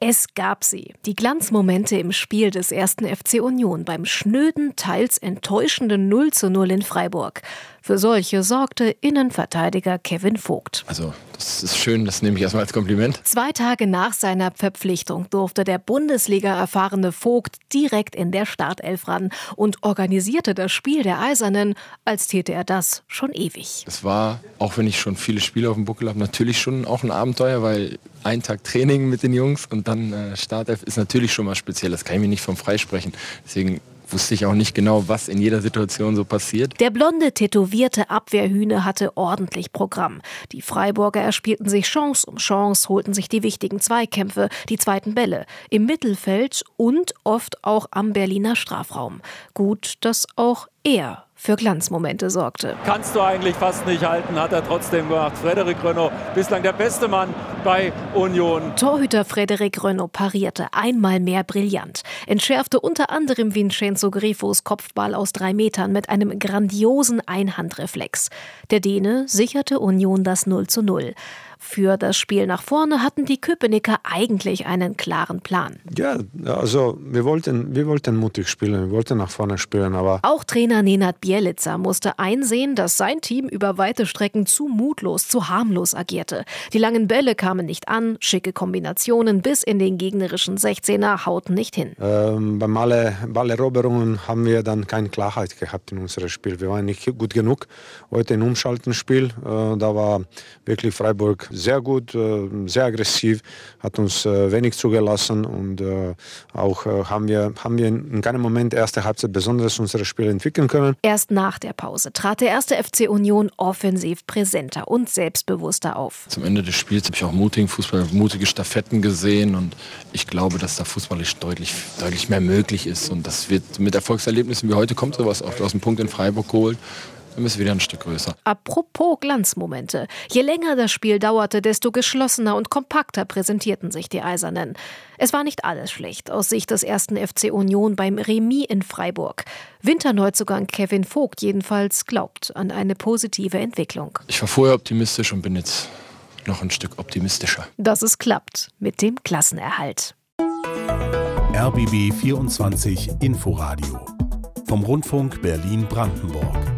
Es gab sie, die Glanzmomente im Spiel des ersten FC Union beim schnöden, teils enttäuschenden 0 zu 0 in Freiburg. Für solche sorgte Innenverteidiger Kevin Vogt. Also, das ist schön, das nehme ich erstmal als Kompliment. Zwei Tage nach seiner Verpflichtung durfte der Bundesliga-erfahrene Vogt direkt in der Startelf ran und organisierte das Spiel der Eisernen, als täte er das schon ewig. Es war, auch wenn ich schon viele Spiele auf dem Buckel habe, natürlich schon auch ein Abenteuer, weil ein Tag Training mit den Jungs und dann äh, Startelf ist natürlich schon mal speziell. Das kann ich mir nicht vom Freisprechen. Deswegen wusste ich auch nicht genau, was in jeder Situation so passiert. Der blonde, tätowierte Abwehrhühne hatte ordentlich Programm. Die Freiburger erspielten sich Chance um Chance, holten sich die wichtigen Zweikämpfe, die zweiten Bälle, im Mittelfeld und oft auch am Berliner Strafraum. Gut, dass auch er für Glanzmomente sorgte. Kannst du eigentlich fast nicht halten, hat er trotzdem gemacht. Frederik Renault, bislang der beste Mann bei Union. Torhüter Frederik Renault parierte einmal mehr brillant, entschärfte unter anderem Vincenzo Grifos Kopfball aus drei Metern mit einem grandiosen Einhandreflex. Der Däne sicherte Union das 0 zu 0. Für das Spiel nach vorne hatten die Köpenicker eigentlich einen klaren Plan. Ja, also wir wollten, wir wollten mutig spielen, wir wollten nach vorne spielen, aber. Auch Trainer Nenad Bielica musste einsehen, dass sein Team über weite Strecken zu mutlos, zu harmlos agierte. Die langen Bälle kamen nicht an, schicke Kombinationen bis in den gegnerischen 16er hauten nicht hin. Ähm, beim alle Balleroberungen haben wir dann keine Klarheit gehabt in unserem Spiel. Wir waren nicht gut genug. Heute im Umschaltenspiel, äh, da war wirklich Freiburg sehr gut, äh, sehr aggressiv, hat uns äh, wenig zugelassen und äh, auch haben wir, haben wir in keinem Moment erste Halbzeit besonders unser Spiel entwickeln können. Erst nach der Pause trat der erste FC Union offensiv präsenter und selbstbewusster auf. Zum Ende des Spiels habe ich auch mutigen Fußball, mutige Staffetten gesehen und ich glaube, dass da fußballisch deutlich, deutlich mehr möglich ist und das wird mit Erfolgserlebnissen wie heute kommt sowas oft aus dem Punkt in Freiburg geholt dann bist du wieder ein Stück größer. Apropos Glanzmomente. Je länger das Spiel dauerte, desto geschlossener und kompakter präsentierten sich die Eisernen. Es war nicht alles schlecht aus Sicht des ersten FC Union beim Remis in Freiburg. Winterneuzugang Kevin Vogt jedenfalls glaubt an eine positive Entwicklung. Ich war vorher optimistisch und bin jetzt noch ein Stück optimistischer. Dass es klappt mit dem Klassenerhalt. RBB 24 Inforadio vom Rundfunk Berlin-Brandenburg.